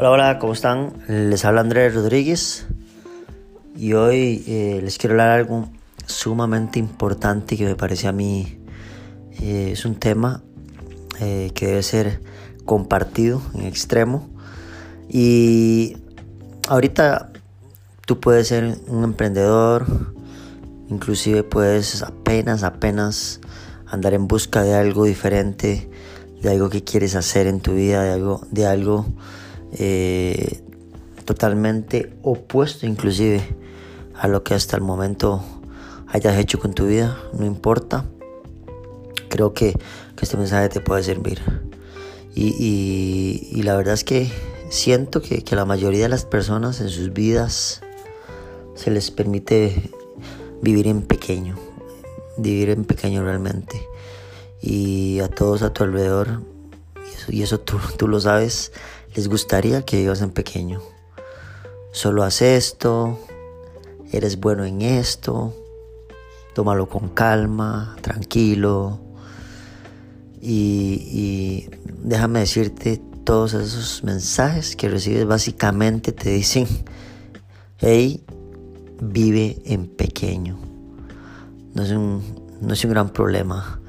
Hola, hola, ¿cómo están? Les habla Andrés Rodríguez y hoy eh, les quiero hablar algo sumamente importante que me parece a mí eh, es un tema eh, que debe ser compartido en extremo y ahorita tú puedes ser un emprendedor, inclusive puedes apenas, apenas andar en busca de algo diferente, de algo que quieres hacer en tu vida, de algo, de algo eh, totalmente opuesto inclusive a lo que hasta el momento hayas hecho con tu vida, no importa. Creo que, este mensaje te puede servir. Y, la verdad es que siento que, que la mayoría de las personas en sus vidas se les permite vivir en pequeño, vivir en pequeño realmente. Y a todos a tu alrededor, y eso, y eso tú, tú lo sabes, les gustaría que vivas en pequeño. Solo haz esto, eres bueno en esto, tómalo con calma, tranquilo. Y, déjame decirte, todos esos mensajes que recibes básicamente te dicen, hey, vive en pequeño. No es un, no es un gran problema.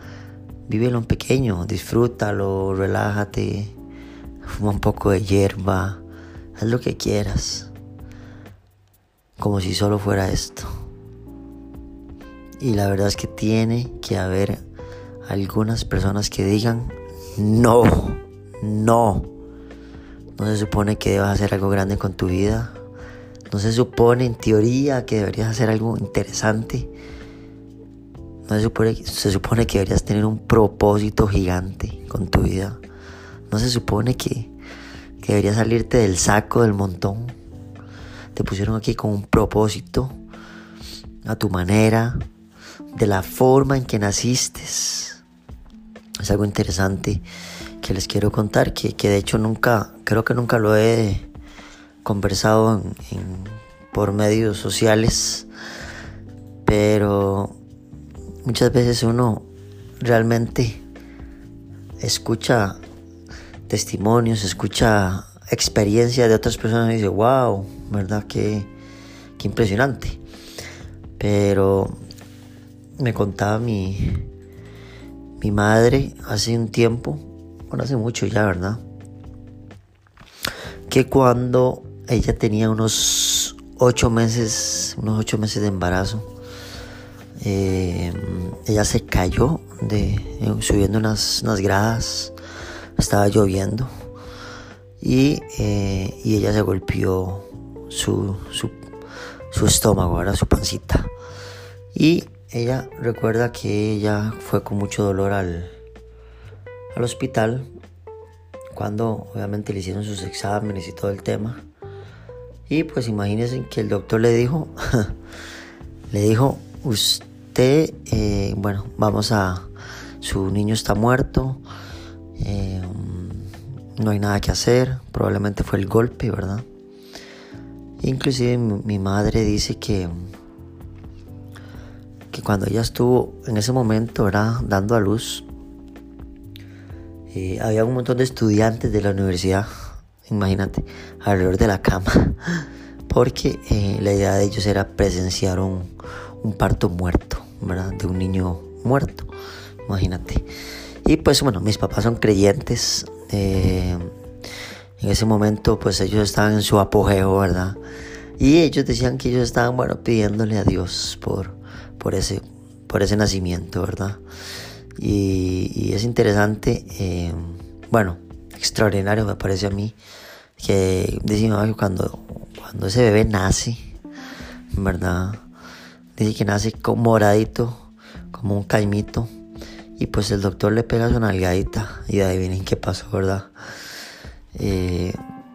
Vívelo en pequeño, disfrútalo, relájate fuma un poco de hierba, haz lo que quieras, como si solo fuera esto. Y la verdad es que tiene que haber algunas personas que digan, no, no, no se supone que debas hacer algo grande con tu vida, no se supone en teoría que deberías hacer algo interesante. No se supone, se supone que deberías tener un propósito gigante con tu vida. No se supone que, que deberías salirte del saco del montón. Te pusieron aquí con un propósito, a tu manera, de la forma en que naciste. Es algo interesante que les quiero contar, que, de hecho nunca, creo que nunca lo he conversado por medios sociales, pero muchas veces uno realmente escucha testimonios, escucha experiencias de otras personas y dice, wow, ¿verdad? Qué, qué impresionante. Pero me contaba mi, mi madre hace un tiempo, bueno, hace mucho ya, ¿verdad? Que cuando ella tenía unos ocho meses, unos ocho meses de embarazo, eh, ella se cayó de, subiendo unas, unas gradas estaba lloviendo y, eh, y ella se golpeó su, su, estómago, ahora su pancita. Y ella recuerda que ella fue con mucho dolor al, al hospital cuando obviamente le hicieron sus exámenes y todo el tema. Y pues imagínense que el doctor le dijo, le dijo, usted, eh, bueno, vamos a, su niño está muerto, eh, no hay nada que hacer, probablemente fue el golpe, ¿verdad? Inclusive mi, madre dice que, que cuando ella estuvo en ese momento, ¿verdad? Dando a luz, eh, había un montón de estudiantes de la universidad, imagínate, alrededor de la cama, porque eh, la idea de ellos era presenciar un, un parto muerto, ¿verdad? De un niño muerto, imagínate. Y pues bueno, mis papás son creyentes. Eh, en ese momento pues ellos estaban en su apogeo, ¿verdad? Y ellos decían que ellos estaban, bueno, pidiéndole a Dios por, por, ese, por ese nacimiento, ¿verdad? Y, es interesante, eh, bueno, extraordinario me parece a mí, que que cuando, cuando ese bebé nace, ¿verdad? Dice que nace como moradito, como un caimito y pues el doctor le pega su nalgadita y adivinen qué pasó, ¿verdad? Eh,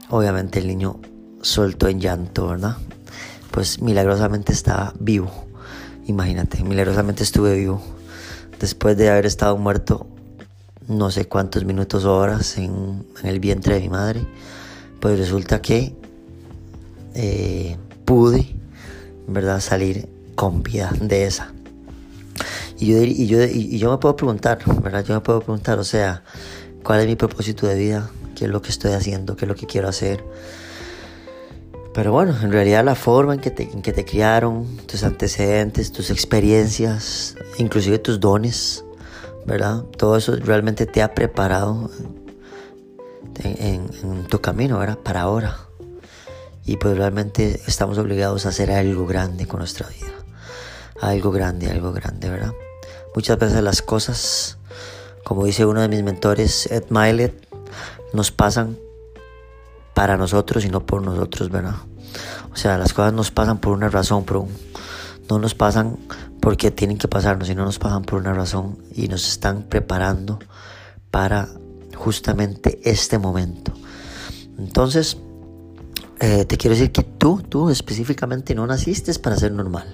obviamente el niño soltó en llanto, ¿verdad? Pues milagrosamente estaba vivo. Imagínate, milagrosamente estuve vivo. Después de haber estado muerto no sé cuántos minutos o horas en, el vientre de mi madre, pues resulta que eh, pude, ¿verdad?, salir con vida de esa. Y yo, y yo, y yo me puedo preguntar, ¿verdad? Yo me puedo preguntar, o sea, ¿cuál es mi propósito de vida? qué es lo que estoy haciendo, qué es lo que quiero hacer. Pero bueno, en realidad la forma en que te, en que te criaron, tus antecedentes, tus experiencias, inclusive tus dones, ¿verdad? Todo eso realmente te ha preparado en, en tu camino, ¿verdad? Para ahora. Y pues realmente estamos obligados a hacer algo grande con nuestra vida. Algo grande, algo grande, ¿verdad? Muchas veces las cosas, como dice uno de mis mentores, Ed Milet, nos pasan para nosotros y no por nosotros, ¿verdad? O sea, las cosas nos pasan por una razón, pero no nos pasan porque tienen que pasarnos, sino nos pasan por una razón y nos están preparando para justamente este momento. Entonces, eh, te quiero decir que tú, tú específicamente no naciste para ser normal,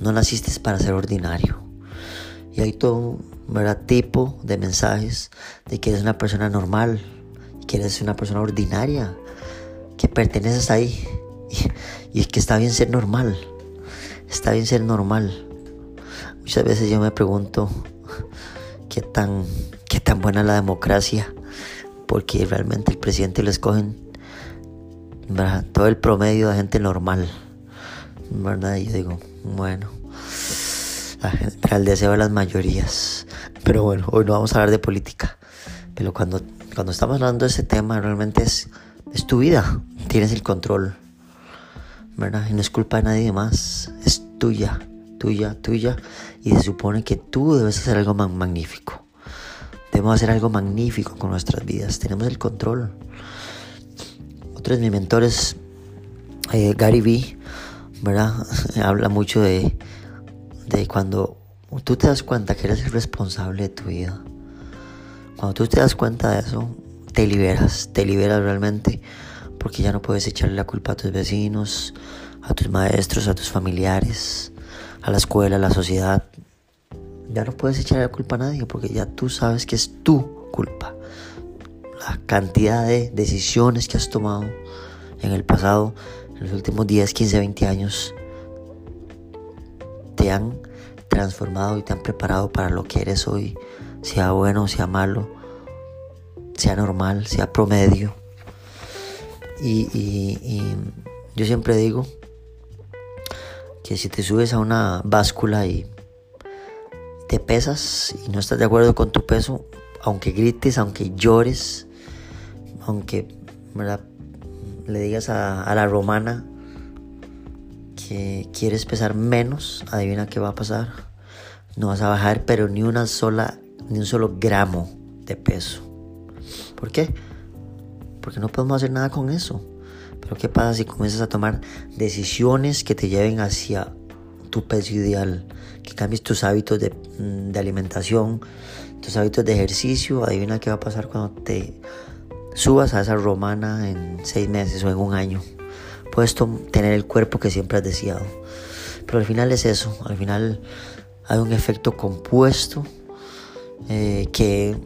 no naciste para ser ordinario. Y hay todo un tipo de mensajes de que eres una persona normal, que eres una persona ordinaria, que perteneces ahí. Y, y que está bien ser normal. Está bien ser normal. Muchas veces yo me pregunto qué tan, qué tan buena la democracia. Porque realmente el presidente lo escogen todo el promedio de gente normal. ¿Verdad? Y yo digo, bueno, el deseo de las mayorías. Pero bueno, hoy no vamos a hablar de política. Pero cuando, cuando estamos hablando de ese tema, realmente es, es tu vida. Tienes el control. ¿Verdad? Y no es culpa de nadie más. Es tuya, tuya, tuya. Y se supone que tú debes hacer algo magnífico. Debemos hacer algo magnífico con nuestras vidas. Tenemos el control. Otro de mis mentores, eh, Gary Vee, ¿verdad? Habla mucho de, de cuando tú te das cuenta que eres el responsable de tu vida. Cuando tú te das cuenta de eso, te liberas, te liberas realmente porque ya no puedes echarle la culpa a tus vecinos, a tus maestros, a tus familiares, a la escuela, a la sociedad. Ya no puedes echarle la culpa a nadie porque ya tú sabes que es tu culpa. La cantidad de decisiones que has tomado en el pasado, en los últimos 10, 15, 20 años, te han transformado y te han preparado para lo que eres hoy sea bueno, sea malo, sea normal, sea promedio. Y, yo siempre digo que si te subes a una báscula y te pesas y no estás de acuerdo con tu peso, aunque grites, aunque llores, aunque le digas a, a la romana quieres pesar menos, adivina qué va a pasar. No vas a bajar, pero ni una sola ni un solo gramo de peso. ¿Por qué? Porque no podemos hacer nada con eso. Pero ¿qué pasa si comienzas a tomar decisiones que te lleven hacia tu peso ideal? Que cambies tus hábitos de, mm, de alimentación, tus hábitos de ejercicio. Adivina qué va a pasar cuando te subas a esa romana en seis meses o en un año. Puedes tener el cuerpo que siempre has deseado. Pero al final es eso. Al final hay un efecto compuesto eh, que,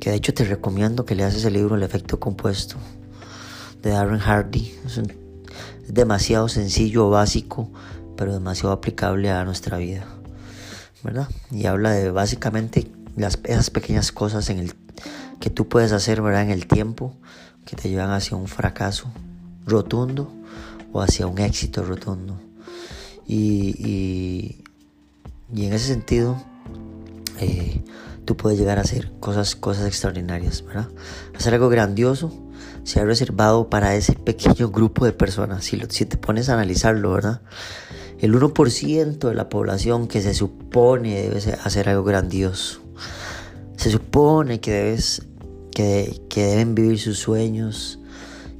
de hecho te recomiendo que leas ese libro, El efecto compuesto, de Darren Hardy. Es, demasiado sencillo, básico, pero demasiado aplicable a nuestra vida, ¿verdad? Y habla de básicamente las, esas pequeñas cosas en el, que tú puedes hacer, ¿verdad? En el tiempo que te llevan hacia un fracaso rotundo o hacia un éxito rotundo. Y, y, y en ese sentido, eh, tú puedes llegar a hacer cosas, cosas extraordinarias, ¿verdad? Hacer algo grandioso se ha reservado para ese pequeño grupo de personas. Si, si te pones a analizarlo, ¿verdad? El 1% de la población que se supone debe hacer algo grandioso. Se supone que, debes, que, deben vivir sus sueños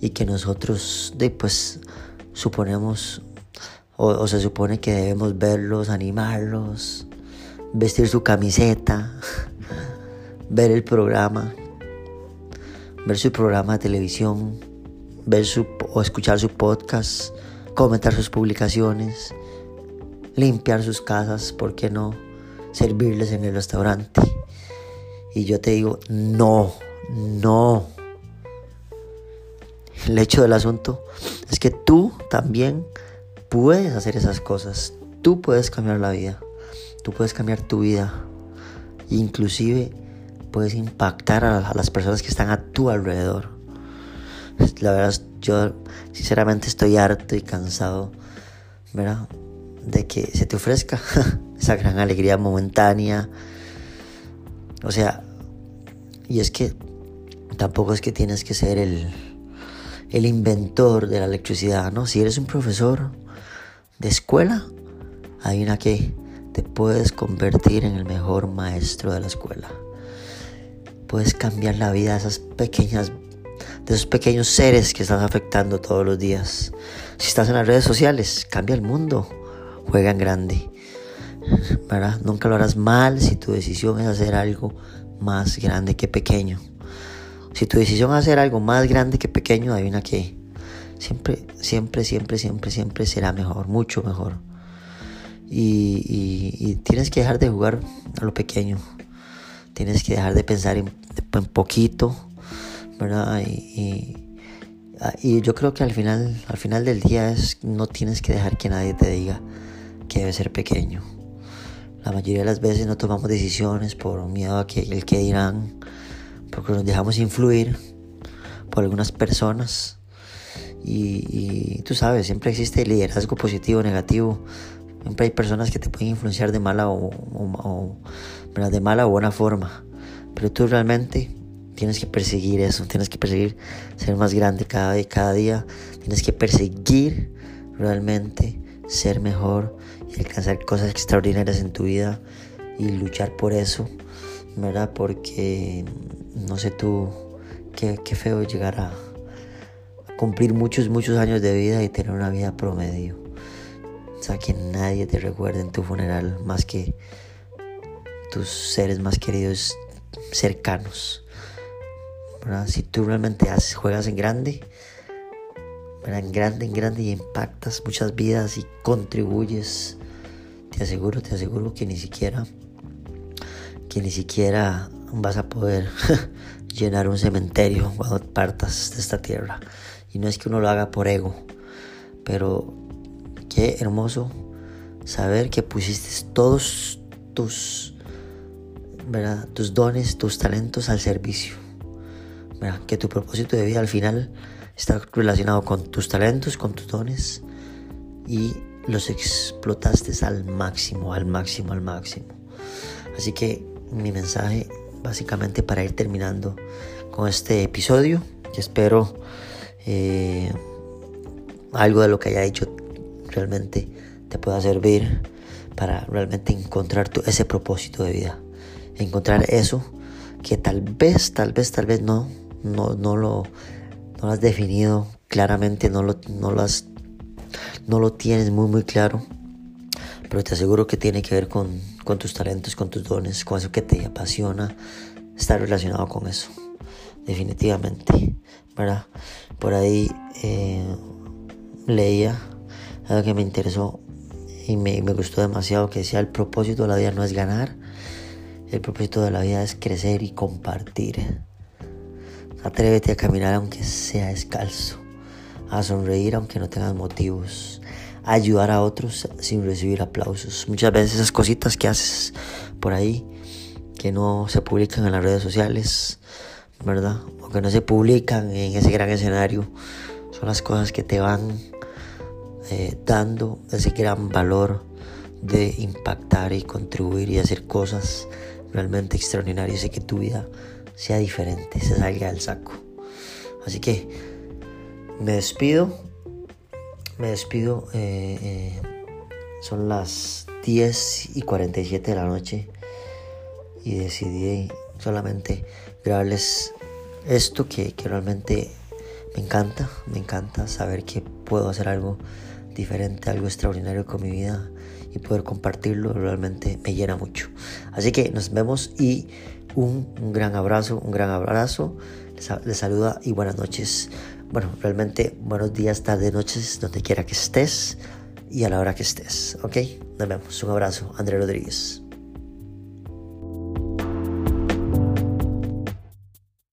y que nosotros pues suponemos o, se supone que debemos verlos, animarlos, vestir su camiseta, ver el programa, ver su programa de televisión, ver su, o escuchar su podcast, comentar sus publicaciones, limpiar sus casas, ¿por qué no? Servirles en el restaurante. Y yo te digo, no, no. El hecho del asunto es que tú también puedes hacer esas cosas. Tú puedes cambiar la vida. Tú puedes cambiar tu vida. Inclusive puedes impactar a, las personas que están a tu alrededor. la verdad yo sinceramente estoy harto y cansado, ¿verdad? De que se te ofrezca esa gran alegría momentánea. O sea, y es que tampoco es que tienes que ser el, el inventor de la electricidad, ¿no? Si eres un profesor de escuela, hay una que te puedes convertir en el mejor maestro de la escuela. Puedes cambiar la vida de esas pequeñas esos pequeños seres que están afectando todos los días. Si estás en las redes sociales, cambia el mundo, juega en grande. ¿verdad? Nunca lo harás mal si tu decisión es hacer algo más grande que pequeño. Si tu decisión es hacer algo más grande que pequeño, hay una siempre, siempre, siempre, siempre, siempre será mejor, mucho mejor. Y, tienes que dejar de jugar a lo pequeño. Tienes que dejar de pensar en, en poquito y, y, yo creo que al final, al final del día es, no tienes que dejar que nadie te diga que debe ser pequeño. La mayoría de las veces no tomamos decisiones por miedo a que el que dirán, porque nos dejamos influir por algunas personas. Y, tú sabes, siempre existe liderazgo positivo o negativo. Siempre hay personas que te pueden influenciar de mala o, o de mala o buena forma. Pero tú realmente Tienes que perseguir eso, tienes que perseguir ser más grande cada cada día. Tienes que perseguir realmente ser mejor y alcanzar cosas extraordinarias en tu vida y luchar por eso, ¿verdad? Porque no sé tú, qué, qué feo llegar a, cumplir muchos, muchos años de vida y tener una vida promedio. O sea, que nadie te recuerde en tu funeral más que tus seres más queridos cercanos. Si tú realmente juegas en grande, en grande, en grande y impactas muchas vidas y contribuyes, te aseguro, te aseguro que ni siquiera, que ni siquiera vas a poder llenar un cementerio cuando partas de esta tierra. Y no es que uno lo haga por ego, pero qué hermoso saber que pusiste todos tus, tus dones, tus talentos al servicio que tu propósito de vida al final está relacionado con tus talentos, con tus dones y los explotaste al máximo, al máximo, al máximo. Así que mi mensaje básicamente para ir terminando con este episodio, que espero eh, algo de lo que haya dicho realmente te pueda servir para realmente encontrar ese propósito de vida. Encontrar eso que tal vez, tal vez, tal vez no no, no, lo, no has definido claramente, no lo, no, lo no lo tienes muy, muy claro, pero te aseguro que tiene que ver con, tus talentos, con tus dones, con eso que te apasiona, estar relacionado con eso, definitivamente, ¿verdad? Por ahí eh, leía algo que me interesó y me, me gustó demasiado, que decía, el propósito de la vida no es ganar, el propósito de la vida es crecer y compartir. Atrévete a caminar aunque sea descalzo, a sonreír aunque no tengas motivos, ayudar a otros sin recibir aplausos. Muchas veces esas cositas que haces por ahí, que no se publican en las redes sociales, ¿verdad? O que no se publican en ese gran escenario, son las cosas que te van eh, dando ese gran valor de impactar y contribuir y hacer cosas realmente extraordinarias y que tu vida sea diferente, se salga del saco. Así que me despido, me despido, eh, eh, son las 10 y 47 de la noche y decidí solamente grabarles esto que, que realmente me encanta, me encanta saber que puedo hacer algo diferente, algo extraordinario con mi vida y poder compartirlo realmente me llena mucho. Así que nos vemos y un, gran abrazo, un gran abrazo. Les, saluda y buenas noches. Bueno, realmente buenos días, tardes, noches, donde quiera que estés y a la hora que estés. ¿Ok? Nos vemos. Un abrazo. André Rodríguez.